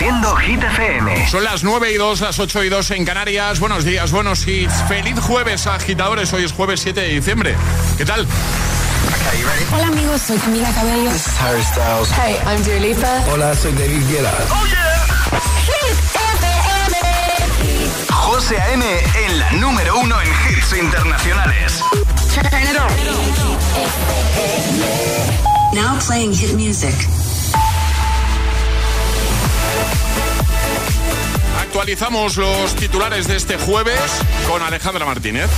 Haciendo Hit FM. Son las 9 y 2, las 8 y 2 en Canarias. Buenos días, buenos hits. Feliz jueves, agitadores. Hoy es jueves 7 de diciembre. ¿Qué tal? Hola amigos, soy Camila Cabello. This is Harry Styles. Hey, I'm Dua Lipa. Hola, soy David Guetta. Oh yeah. José A.M. en la número uno en hits internacionales. Now playing hit music. Actualizamos los titulares de este jueves con Alejandra Martínez.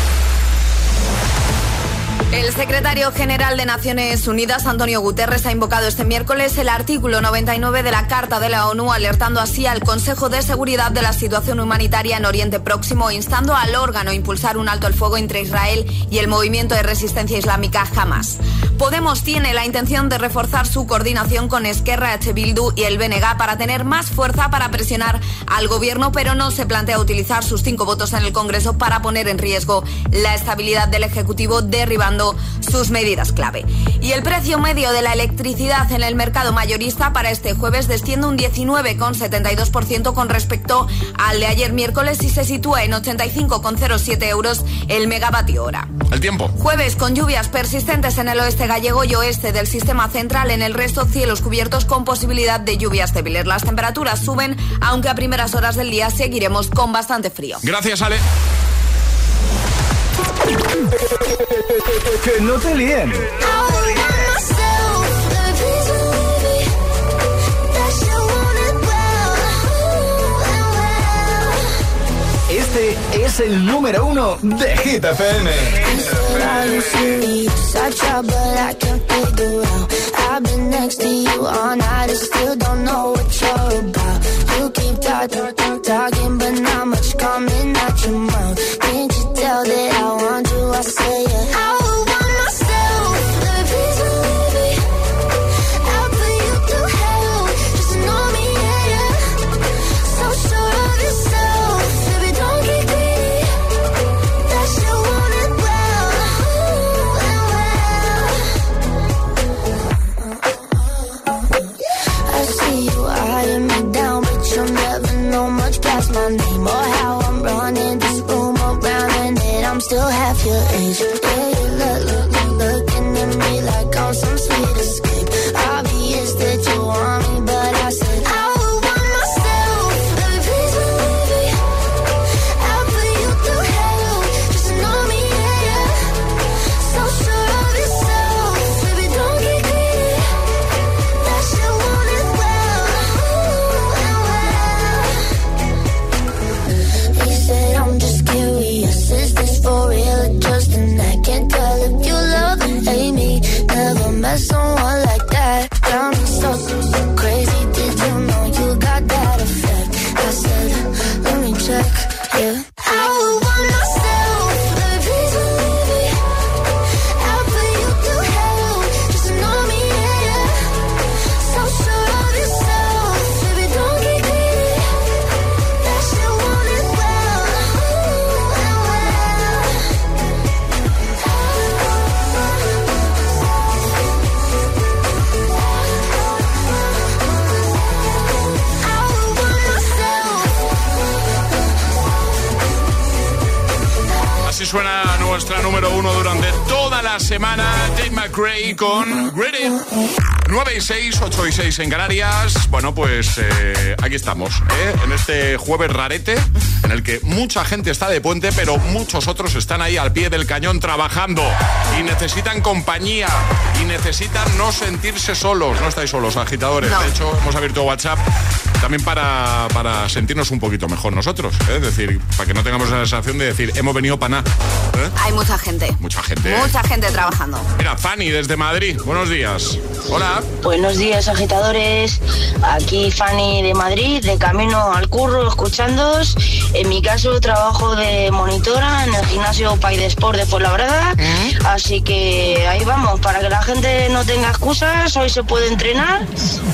El secretario general de Naciones Unidas, Antonio Guterres, ha invocado este miércoles el artículo 99 de la Carta de la ONU, alertando así al Consejo de Seguridad de la situación humanitaria en Oriente Próximo, instando al órgano a impulsar un alto el fuego entre Israel y el movimiento de resistencia islámica Hamas. Podemos tiene la intención de reforzar su coordinación con Esquerra H. Bildu y el BNG para tener más fuerza para presionar al gobierno, pero no se plantea utilizar sus cinco votos en el Congreso para poner en riesgo la estabilidad del Ejecutivo, derribando sus medidas clave. Y el precio medio de la electricidad en el mercado mayorista para este jueves desciende un 19,72% con respecto al de ayer miércoles y se sitúa en 85,07 euros el megavatio hora. El tiempo. Jueves con lluvias persistentes en el oeste gallego y oeste del sistema central, en el resto cielos cubiertos con posibilidad de lluvias débiles. Las temperaturas suben, aunque a primeras horas del día seguiremos con bastante frío. Gracias, Ale. Que no te líen. Este es el número uno de Hit FM. Talking, talking, but coming. Can't you tell that I want you? I say it. I nuestra número uno durante toda la semana. Dave McRae con Ready. 9 y 6, 8 y 6 en Canarias. Bueno, pues eh, aquí estamos, ¿eh? en este jueves rarete, en el que mucha gente está de puente, pero muchos otros están ahí al pie del cañón trabajando y necesitan compañía y necesitan no sentirse solos. No estáis solos, agitadores. No. De hecho, hemos abierto WhatsApp también para, para sentirnos un poquito mejor nosotros. ¿eh? Es decir, para que no tengamos la sensación de decir, hemos venido para nada. ¿eh? Hay mucha gente. Mucha gente. Mucha gente trabajando. Mira, Fanny desde Madrid. Buenos días. Hola. Buenos días, agitadores. Aquí Fanny de Madrid, de camino al curro, escuchándoos. En mi caso, trabajo de monitora en el gimnasio Pai de Sport de Fuenlabrada. Así que ahí vamos, para que la gente no tenga excusas, hoy se puede entrenar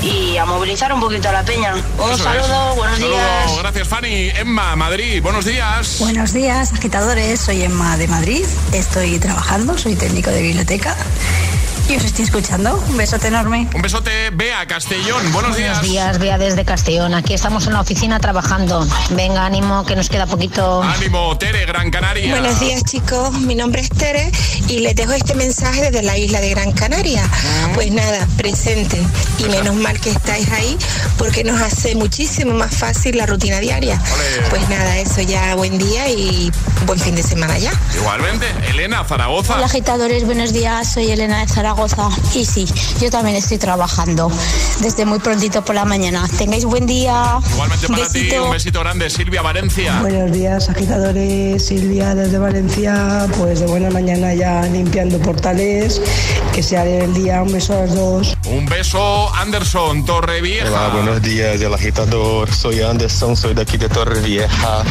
y a movilizar un poquito a la peña. Un Eso saludo, es. buenos Saludo. días. Gracias, Fanny. Emma, Madrid. Buenos días. Buenos días, agitadores. Soy Emma de Madrid. Estoy trabajando, soy técnico de biblioteca. Y os estoy escuchando. Un besote enorme. Un besote, Bea Castellón. Buenos, días. Buenos días, Bea desde Castellón. Aquí estamos en la oficina trabajando. Venga, ánimo, que nos queda poquito. Ánimo, Tere, Gran Canaria. Buenos días, chicos. Mi nombre es Tere y les dejo este mensaje desde la isla de Gran Canaria. Ah. Pues nada, presente. Y menos mal que estáis ahí porque nos hace muchísimo más fácil la rutina diaria. Pues nada, eso ya, buen día y buen fin de semana ya. Igualmente, Elena, Zaragoza. Hola agitadores, buenos días, soy Elena de Zaragoza y sí, yo también estoy trabajando desde muy prontito por la mañana. Tengáis buen día. Igualmente para ti, un besito grande, Silvia Valencia. Buenos días, agitadores. Silvia desde Valencia, pues de buena mañana ya limpiando portales. Que sea el día. Un beso a los dos. Un beso, Anderson, Torrevieja. Hola, buenos días, el agitador. Soy Anderson, soy de aquí de Torrevieja.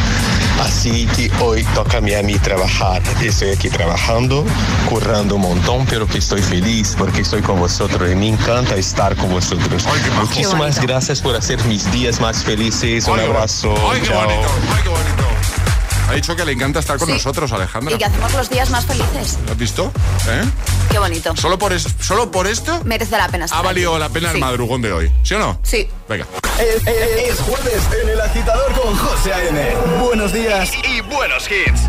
Así que hoy toca a mí, a mí trabajar. Estoy aquí trabajando, currando un montón, pero que estoy feliz porque estoy con vosotros y me encanta estar con vosotros. Muchísimas gracias por hacer mis días más felices. Un Ay, qué abrazo. Ay, qué Chao. Ha dicho que le encanta estar con Sí. nosotros, Alejandra. Y que hacemos los días más felices. ¿Lo has visto? ¿Eh? Qué bonito. ¿Solo por, es- ¿Solo por esto Merece la pena estar ha valido aquí. la pena el madrugón de hoy? ¿Sí o no? Sí. Venga. Es, es- es jueves en el agitador con José A.M. Buenos días y buenos hits.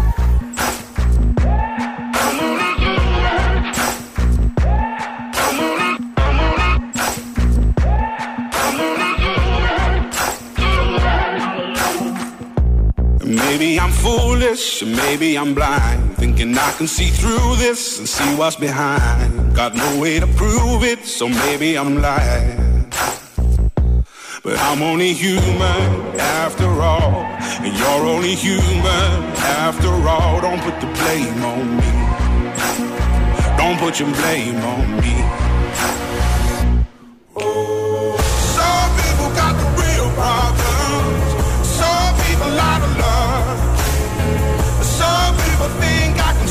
Maybe I'm foolish, maybe I'm blind, thinking I can see through this and see what's behind. Got no way to prove it, so maybe I'm lying. But I'm only human after all, and you're only human after all. Don't put the blame on me. Don't put your blame on me.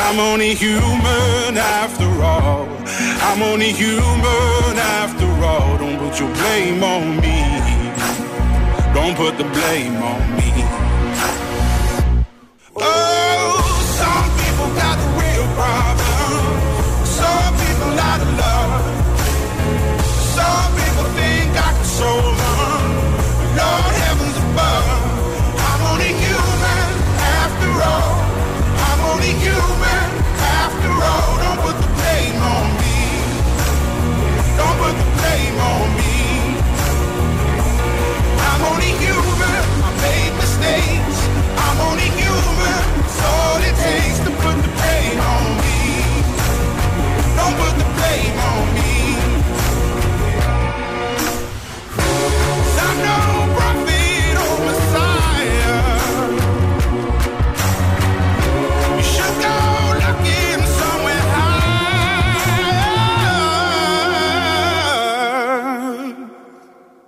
I'm only human after all. I'm only human after all. Don't put your blame on me. Don't put the blame on me.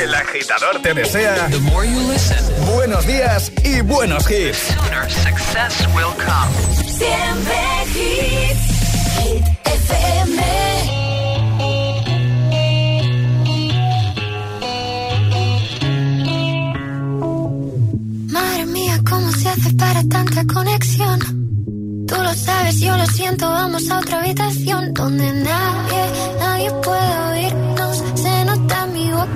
El agitador te desea buenos días y buenos hits. success will come. Siempre hits, Hit FM. Madre mía, ¿cómo se hace para tanta conexión? Tú lo sabes, yo lo siento, vamos a otra habitación donde nadie, nadie puede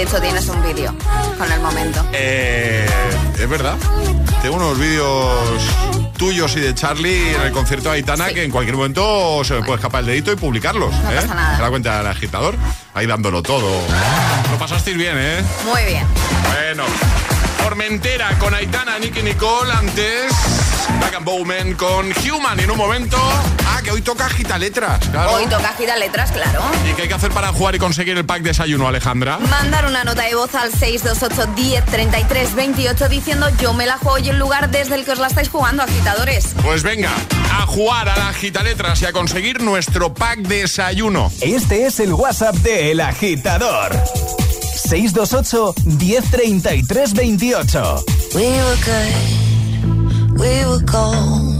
de hecho tienes un vídeo con el momento. Eh, es verdad. Tengo unos vídeos tuyos y de Charlie en el concierto de Aitana que en cualquier momento se me puede escapar el dedito y publicarlos. No ¿eh? pasa nada. ¿Te da cuenta del agitador? Ahí dándolo todo. Lo pasasteis bien, ¿eh? Muy bien. Bueno. Formentera con Aitana, Nicky Nicole, antes Black and Bowman con Human y en un momento... Ah, que hoy toca agita letras, claro. Hoy toca gira letras, claro. ¿Y qué hay que hacer para jugar y conseguir el pack desayuno, Alejandra? Mandar una nota de voz al 628 10 33 28 diciendo yo me la juego y el lugar desde el que os la estáis jugando, agitadores. Pues venga, a jugar a la agita letras y a conseguir nuestro pack desayuno. Este es el WhatsApp de El Agitador. 628 1033 28. We were good, we were gold.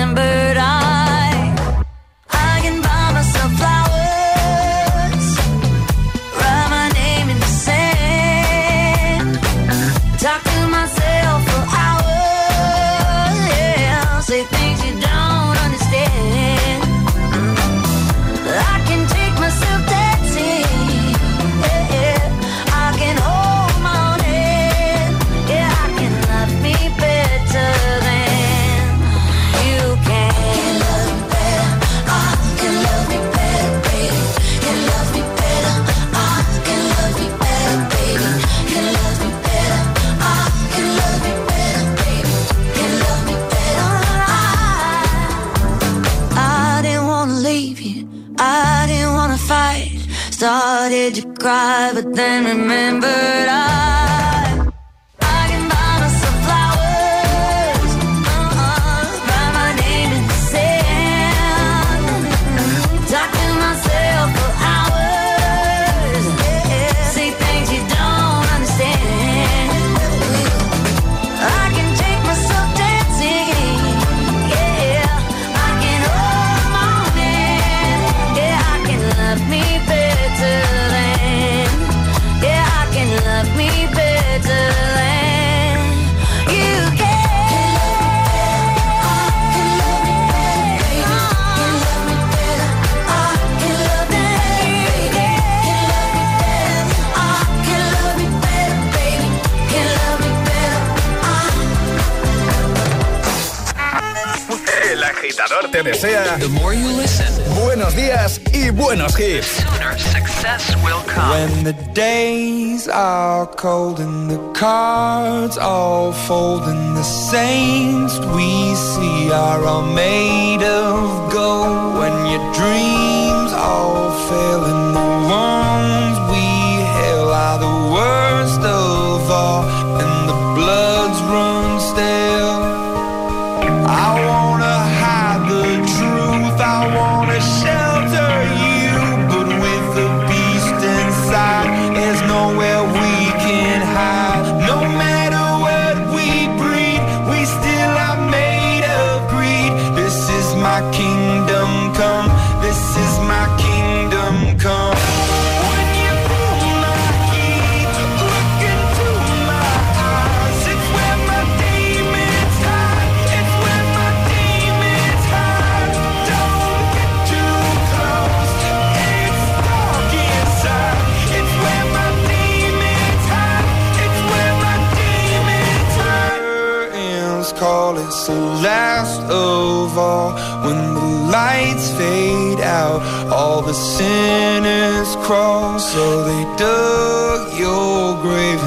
cry, but te desea buenos días y buenos hits. Sooner success will come. When the days are cold and the cards all fold and the saints we see are all made of gold. When your dreams all fail and the wounds we hail are the worst of all the last of all. When the lights fade out, all the sinners crawl. So they dug your grave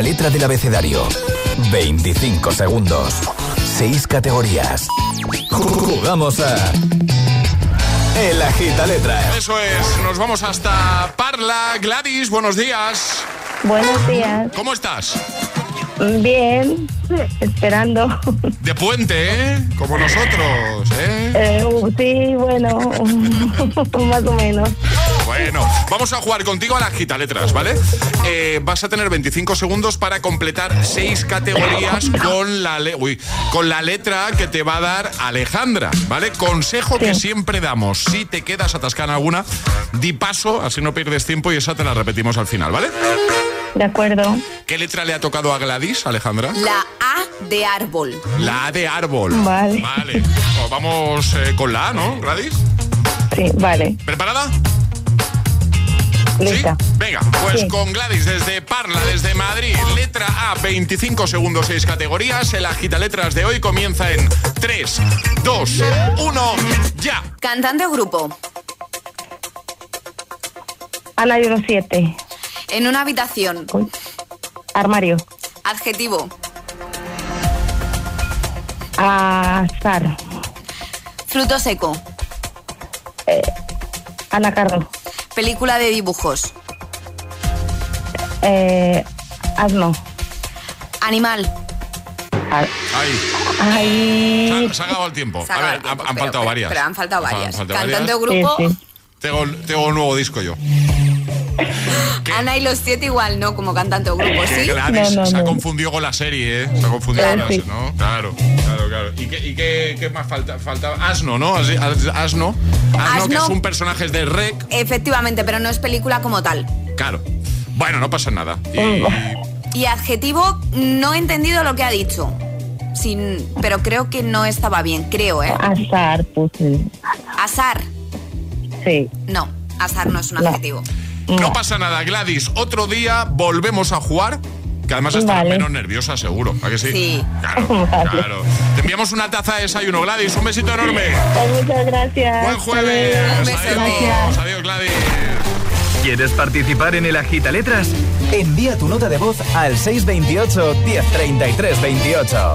Una letra del abecedario. 25 segundos. 6 categorías. Jugamos a. El agita letra. Eso es, nos vamos hasta Parla. Gladys, buenos días. Buenos días. ¿Cómo estás? Bien, esperando. De puente, ¿eh? Como nosotros, ¿eh? Eh, sí, bueno, más o menos. Bueno, vamos a jugar contigo a las gitaletras, ¿vale? Eh, vas a tener 25 segundos para completar seis categorías con la, le- uy, con la letra que te va a dar Alejandra, ¿vale? Consejo que siempre damos. Si te quedas atascada en alguna, di paso, así no pierdes tiempo y esa te la repetimos al final, ¿vale? De acuerdo. ¿Qué letra le ha tocado a Gladys, Alejandra? La A de árbol. La A de árbol. Vale. Vale. Pues vamos eh, con la A, ¿no, Gladys? Sí, vale. ¿Preparada? Lista. Venga, pues Sí. con Gladys desde Parla, desde Madrid. Letra A, 25 segundos, 6 categorías. El agita letras de hoy comienza en 3, 2, 1, ya. Cantante o grupo. Ana y unos siete. En una habitación. Armario. Adjetivo. Azar. Fruto seco. Anacardo. Película de dibujos. Eh, asno. Animal. A- Ahí. Ay. Se ha acabado el tiempo. Se ha A ver, tiempo, han, han pero- faltado varias. Pero han faltado varias. Han faltado Cantante o varias. grupo. Sí, sí. Tengo, tengo un nuevo disco yo. Ana y los siete igual, ¿no? Como cantante o grupo, ¿sí? Gladys No, no, se ha no. confundido con la serie, ¿eh? Se ha confundido con la sí. serie, ¿no? Claro, claro, claro. ¿Y qué, y qué, qué más falta, faltaba? Asno, ¿no? Asno. Asno, que es un personaje de Rec. Efectivamente, pero no es película como tal. Claro. Bueno, no pasa nada. Y, Y adjetivo, no he entendido lo que ha dicho. Sin, pero creo que no estaba bien, creo, ¿eh? Azar, puse. Azar. Sí. No, azar no es un No. adjetivo. No pasa nada, Gladys. Otro día volvemos a jugar. Que además estará Vale. menos nerviosa, seguro. ¿A que sí? Sí. Claro, Vale. claro. Te enviamos una taza de desayuno, Gladys. Un besito enorme. Pues muchas gracias. Buen jueves. Beso. Adiós. Adiós, Gladys. ¿Quieres participar en el Agita Letras? Envía tu nota de voz al 628 1033 28.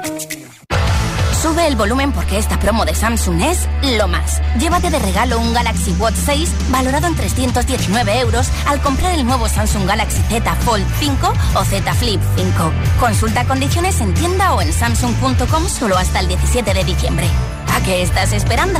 Sube el volumen porque esta promo de Samsung es lo más. Llévate de regalo un Galaxy Watch 6 valorado en 319 euros al comprar el nuevo Samsung Galaxy Z Fold 5 o Z Flip 5. Consulta condiciones en tienda o en samsung.com solo hasta el 17 de diciembre. ¿A qué estás esperando?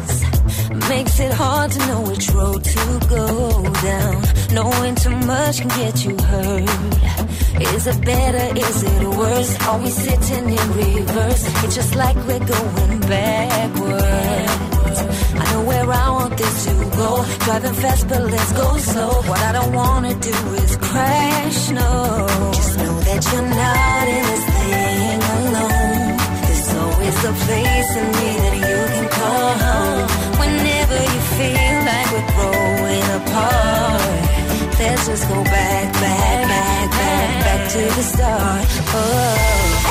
Makes it hard to know which road to go down. Knowing too much can get you hurt. Is it better? Is it worse? Are we sitting in reverse? It's just like we're going backwards. I know where I want this to go. Driving fast, but let's go slow. What I don't wanna do is crash, no. Just know that you're not in this thing alone. There's always a place in me that you can call home. Whenever you feel like we're growing apart, let's just go back, back, back, back, back to the start. Oh.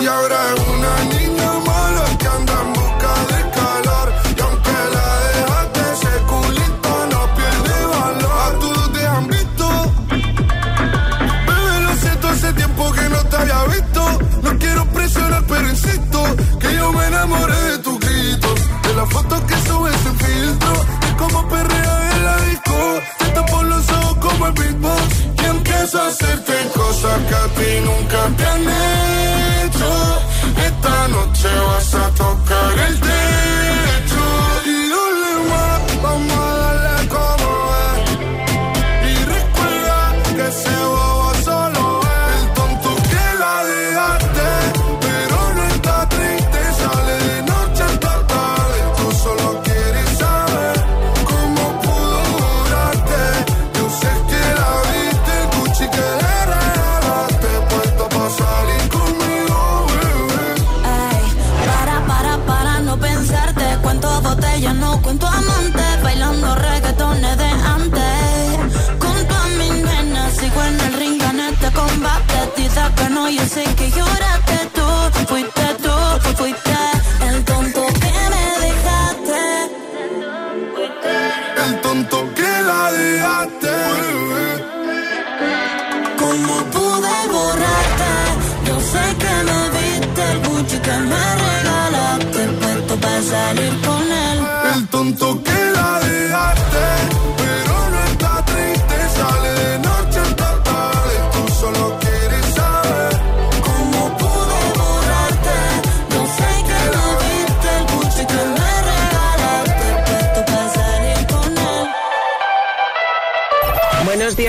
Y ahora es una niña mala que anda en busca de calor. Y aunque la dejaste, ese culito no pierde valor. A todos te han visto. Bebé, lo siento, hace tiempo que no te había visto. No quiero presionar, pero insisto que yo me enamoré de tu grito. De las fotos que subes sin filtro. De cómo perrea en la disco. Te tapo los ojos como el beatbox. Y empiezo a hacerte cosas que a ti nunca te han hecho. Noche vas a tocar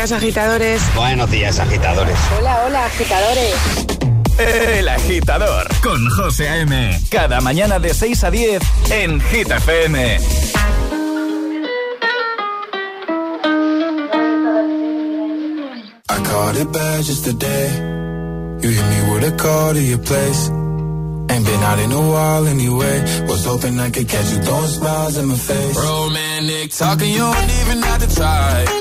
días, agitadores. Buenos días, agitadores. Hola, hola, agitadores. El agitador con José A.M. Cada mañana de 6 a 10 en Hit FM. I caught it bad just today. You hit me with a call to your place. Ain't been out in a while anyway. Was hoping I could catch you throwing smiles in my face. Romantic talking, you don't even have to try.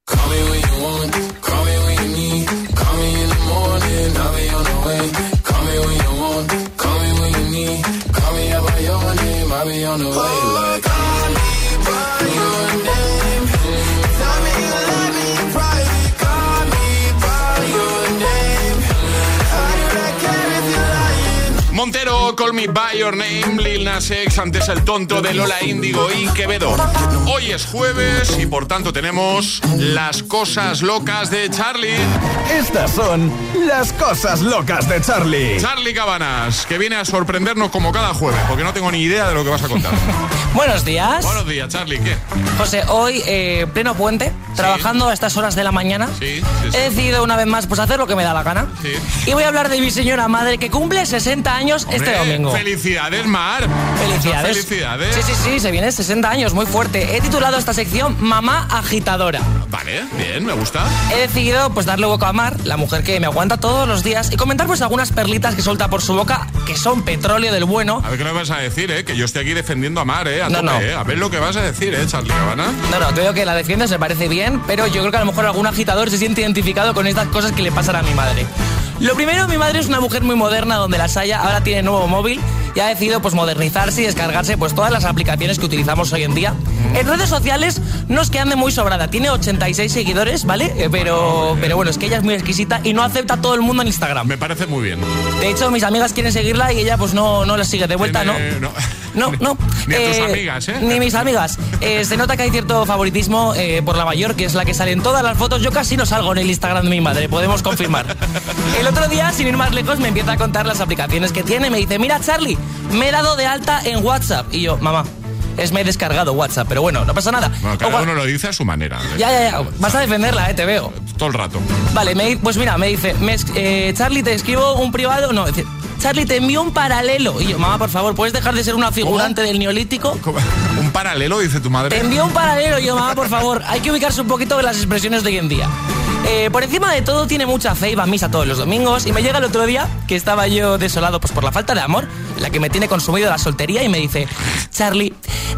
Me By Your Name, Lil Nas X, antes el tonto de Lola Índigo y Quevedo. Hoy es jueves y por tanto tenemos las cosas locas de Charlie. Estas son las cosas locas de Charlie. Charlie Cabanas, que viene a sorprendernos como cada jueves, porque no tengo ni idea de lo que vas a contar. Buenos días. Buenos días, Charlie, ¿qué? José, hoy, eh, pleno puente, trabajando a estas horas de la mañana, Sí, sí, sí. he decidido una vez más pues hacer lo que me da la gana. Sí. Y voy a hablar de mi señora madre que cumple 60 años este Hombre, Felicidades, Mar. Felicidades. Felicidades. Sí, sí, sí, se viene 60 años, muy fuerte. He titulado esta sección Mamá Agitadora. Vale, bien, me gusta. He decidido pues darle hueco a Mar, la mujer que me aguanta todos los días, y comentar pues algunas perlitas que suelta por su boca, que son petróleo del bueno. A ver qué me vas a decir, ¿eh? Que yo estoy aquí defendiendo a Mar, ¿eh? A No, tope, no. ¿eh? A ver lo que vas a decir, ¿eh, Charlie Cabana? No, no, te digo que la defiendes, me parece bien, pero yo creo que a lo mejor algún agitador se siente identificado con estas cosas que le pasan a mi madre. Lo primero, mi madre es una mujer muy moderna donde la Saya ahora tiene nuevo móvil y ha decidido pues modernizarse y descargarse pues todas las aplicaciones que utilizamos hoy en día. En redes sociales no es que ande muy sobrada, tiene 86 seguidores, ¿vale? Eh, Pero, pero bueno, es que ella es muy exquisita y no acepta a todo el mundo en Instagram. Me parece muy bien. De hecho, mis amigas quieren seguirla y ella pues no, no la sigue de vuelta, ¿no? No. No, no. Ni a tus Eh, amigas, ¿eh? Ni mis amigas. Eh, se nota que hay cierto favoritismo eh, por la mayor, que es la que sale en todas las fotos. Yo casi no salgo en el Instagram de mi madre, podemos confirmar. El otro día, sin ir más lejos, me empieza a contar las aplicaciones que tiene. Me dice, mira Charlie, me he dado de alta en WhatsApp. Y yo, mamá, es me he descargado WhatsApp, pero bueno, no pasa nada. Bueno, cada O uno lo dice a su manera. ¿eh? Ya, ya, ya. Vas a defenderla, eh, te veo. Todo el rato. Vale, me pues mira, me dice, me es- eh, Charlie, te escribo un privado. No, dice, Charlie, te envío un paralelo. Y yo, mamá, por favor, ¿puedes dejar de ser una figurante del neolítico? Un paralelo, dice tu madre. Te envío un paralelo. Y yo, mamá, por favor, hay que ubicarse un poquito en las expresiones de hoy en día. Eh, por encima de todo, tiene mucha fe y va a misa todos los domingos. Y me llega el otro día que estaba yo desolado pues, por la falta de amor, la que me tiene consumido la soltería, y me dice, Charlie,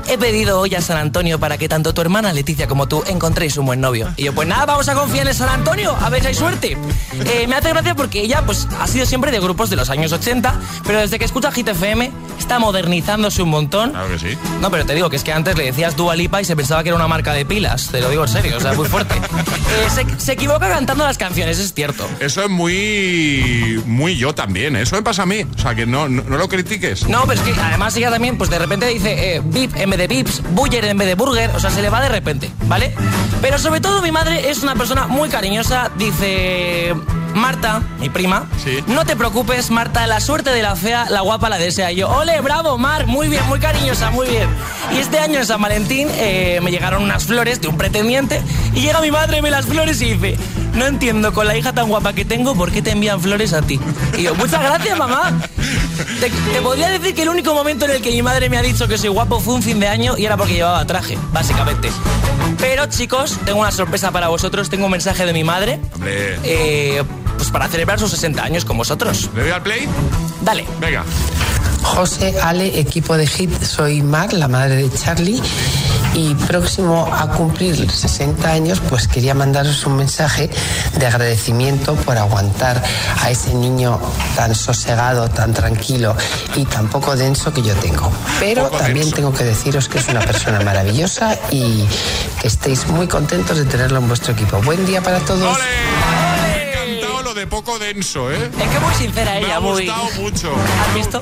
he pedido hoy a San Antonio para que tanto tu hermana Leticia como tú encontréis un buen novio. Y yo, pues nada, vamos a confiar en San Antonio, a ver si hay suerte. Eh, me hace gracia porque ella pues ha sido siempre de grupos de los años 80, pero desde que escucha Hit FM está modernizándose un montón. Claro que sí. No, pero te digo que es que antes le decías Dua Lipa y se pensaba que era una marca de pilas, te lo digo en serio, o sea, muy fuerte. Eh, se, se equivoca cantando las canciones, es cierto. Eso es muy muy yo también, ¿eh? eso me pasa a mí. O sea, que no, no, no lo critiques. No, pero es que además ella también, pues de repente dice eh, VIP en vez de Vips, Buller en vez de Burger, o sea, se le va de repente, ¿vale? Pero sobre todo mi madre es una persona muy cariñosa, dice... Marta, mi prima, no te preocupes, Marta, la suerte de la fea, la guapa la desea yo. Ole, bravo, Mar, muy bien, muy cariñosa, muy bien. Y este año en San Valentín eh, me llegaron unas flores de un pretendiente y llega mi madre, me las flores y dice, no entiendo con la hija tan guapa que tengo, ¿por qué te envían flores a ti? Y yo, muchas gracias, mamá. Te, te podría decir que el único momento en el que mi madre me ha dicho que soy guapo fue un fin de año y era porque llevaba traje, básicamente. Pero chicos, tengo una sorpresa para vosotros, tengo un mensaje de mi madre. Hombre. Eh, pues para celebrar sus 60 años con vosotros. ¿Le doy al play? Dale. Venga. José, Ale, equipo de Hit, soy Mar, la madre de Charlie. Y próximo a cumplir 60 años, pues quería mandaros un mensaje de agradecimiento por aguantar a ese niño tan sosegado, tan tranquilo y tan poco denso que yo tengo. Pero también denso. tengo que deciros que es una persona maravillosa y que estéis muy contentos de tenerlo en vuestro equipo. Buen día para todos. Ha de poco denso, ¿eh? Es que muy sincera Me ella, ha muy... gustado mucho. ¿Has visto?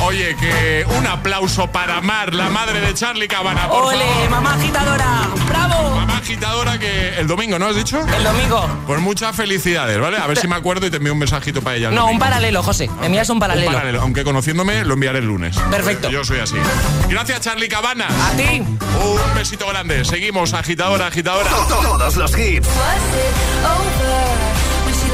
Oye, que un aplauso para Mar, la madre de Charlie Cabana, por ¡Ole, favor. mamá agitadora! ¡Bravo! Mamá agitadora que el domingo, ¿no has dicho? El domingo. Pues muchas felicidades, ¿vale? A ver si me acuerdo y te envío un mensajito para ella. el No, un paralelo, José. Me envías un paralelo. Un paralelo. Aunque conociéndome, lo enviaré el lunes. Perfecto. Yo soy así. Gracias, Charlie Cabana. A ti. Un besito grande. Seguimos, agitadora, agitadora. Todos los hits.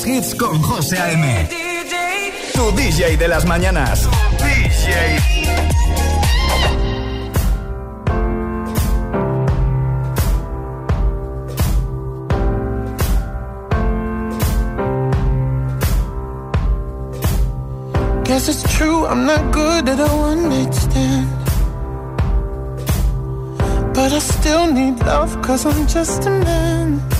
buenos hits con José A.M. Tu DJ de las mañanas. DJ. Guess it's true, I'm not good at a one night stand. But I still need love, cause I'm just a man.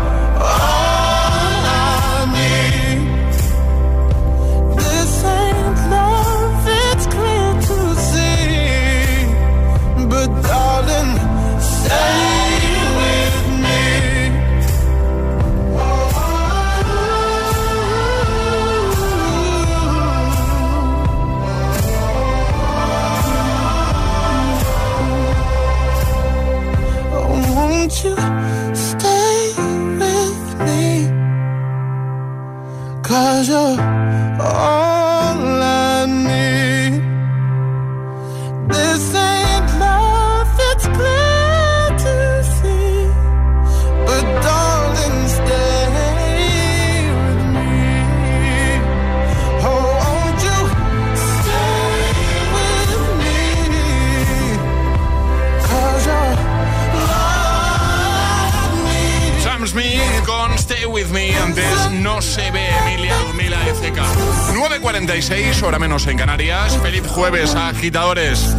9.46, hora menos en Canarias. Feliz jueves, agitadores.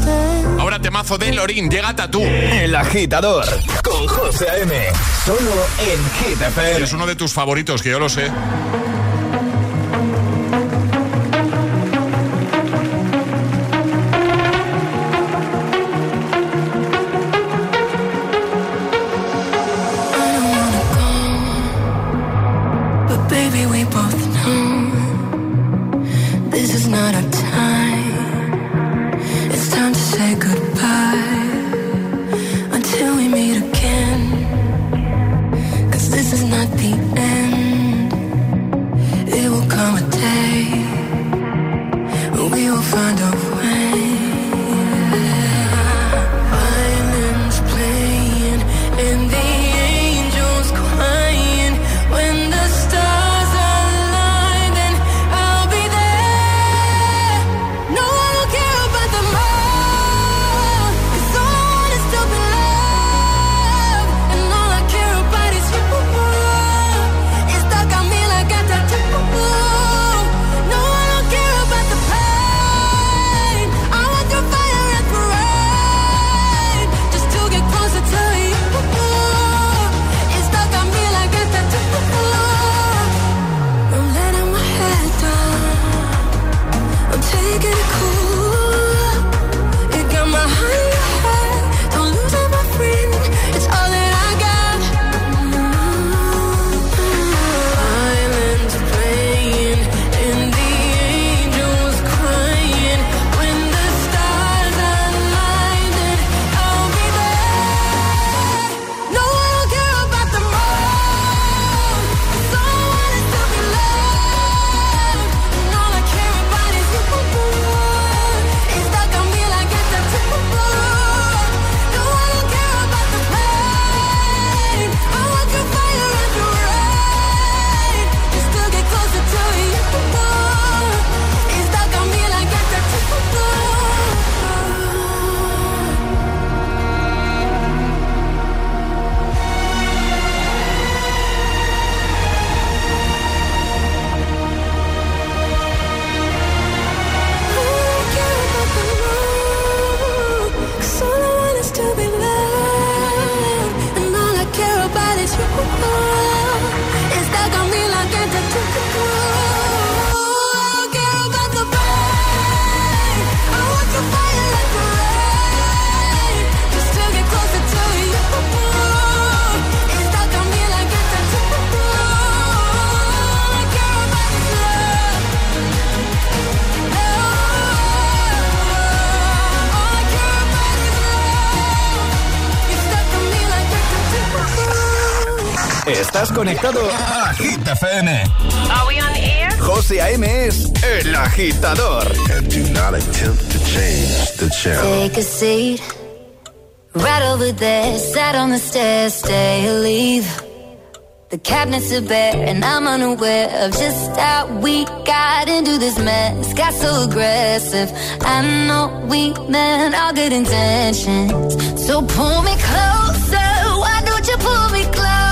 Ahora temazo de Lorín, llega Tatú. El agitador con José A.M. Solo en FM. Es uno de tus favoritos, que yo lo sé. agitado. Agita FM. Are we on air? José A.M. es el agitador. And do not attempt to change the channel. Take a seat. Right over there. Sat on the stairs. Stay or leave. The cabinets are bare, and I'm unaware of just how we got into this mess. Got so aggressive. I know we meant all good intentions. So pull me closer. Why don't you pull me closer?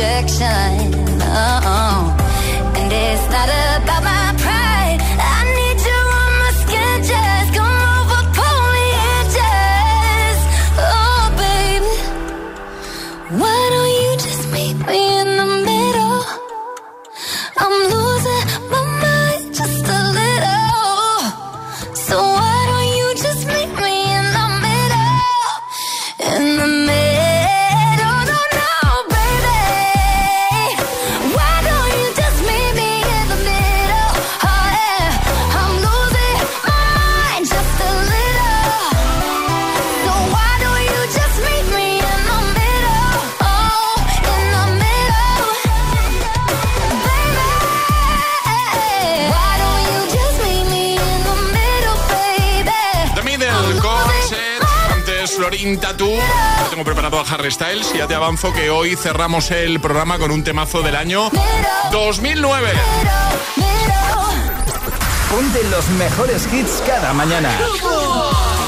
rejection. Uh-uh. Harry Styles. Ya te avanzo que hoy cerramos el programa con un temazo del año 2009. Ponte los mejores hits cada mañana.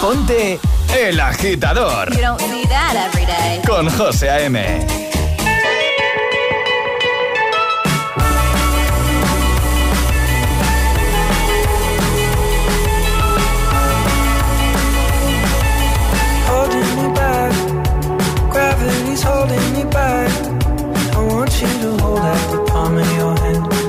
Ponte El Agitador. Con José A.M. holding me back. I want you to hold out the palm of your hand.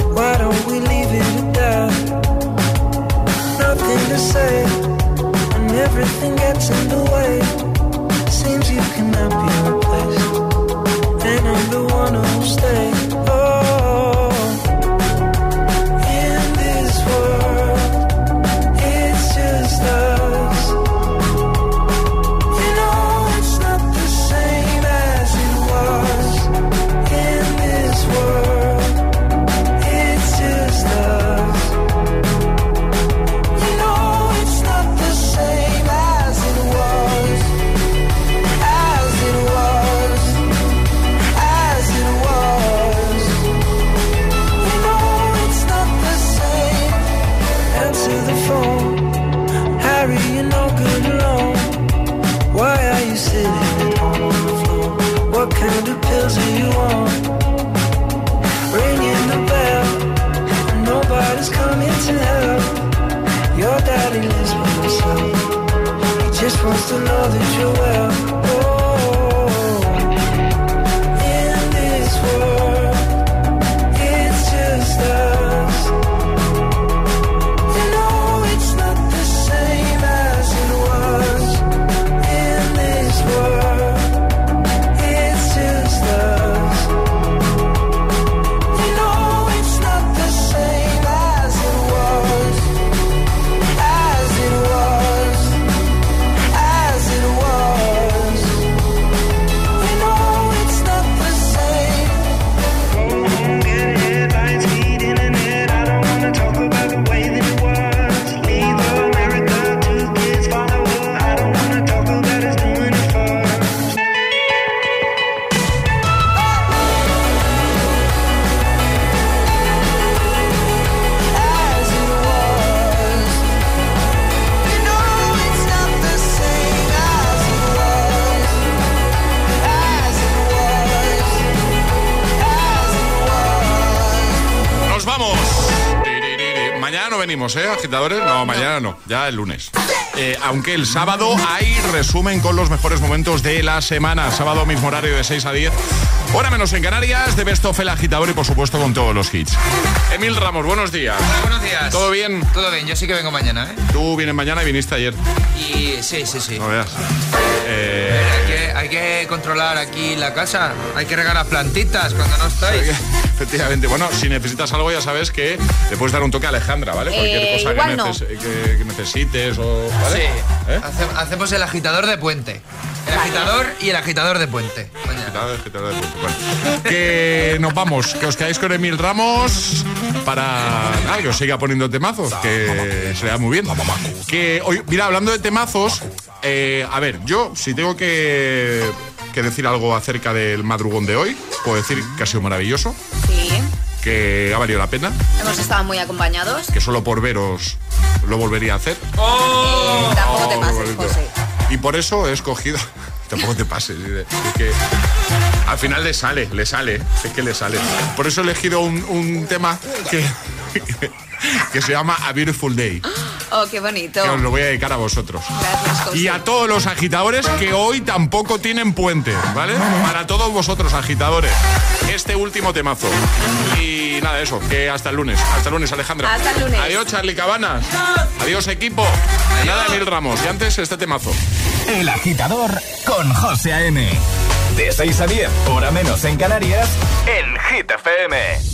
Venimos, ¿eh, agitadores? No, mañana no, ya el lunes. Eh, aunque el sábado hay resumen con los mejores momentos de la semana. Sábado mismo horario de 6 a 10. Hora menos en Canarias, de Best of el agitador y por supuesto con todos los hits. Emil Ramos, buenos días. buenos días. ¿Todo bien? Todo bien, yo sí que vengo mañana, ¿eh? Tú vienes mañana y viniste ayer. Y sí, sí, sí. No veas. Eh, hay, que, hay que controlar aquí la casa. Hay que regar las plantitas cuando no estáis. Efectivamente. Bueno, si necesitas algo ya sabes que le puedes dar un toque a Alejandra, ¿vale? Cualquier Eh, cosa que, igual no. neces- que- que necesites o... ¿vale? Sí. ¿Eh? Hace- hacemos el agitador de puente. El agitador y el agitador de puente. Agitador, agitador de. Bueno, que nos vamos, que os quedáis con Emil Ramos para ah, que os siga poniendo temazos, que se le da muy bien. Que hoy, mira, hablando de temazos, eh, a ver, yo si tengo que, que decir algo acerca del madrugón de hoy, puedo decir que ha sido maravilloso. Que ha valido la pena, Hemos estado muy acompañados. que solo por veros lo volvería a hacer. Eh, tampoco te Oh, pases. José. Y por eso he escogido. Tampoco te pases. Es que al final le sale, le sale. Es que le sale. Por eso he elegido un, un tema que, que se llama A Beautiful Day. Oh, qué bonito. Que os lo voy a dedicar a vosotros. Gracias, José. Y a todos los agitadores que hoy tampoco tienen puente, ¿vale? Para todos vosotros, agitadores. Este último temazo. Y nada, eso, que hasta el lunes. Hasta el lunes, Alejandra. Hasta el lunes. Adiós, Charlie Cabanas. Adiós, equipo. Nada, Emil Ramos. Y antes, este temazo. El agitador con José A.M. De 6 a 10, hora menos en Canarias, en Hit FM.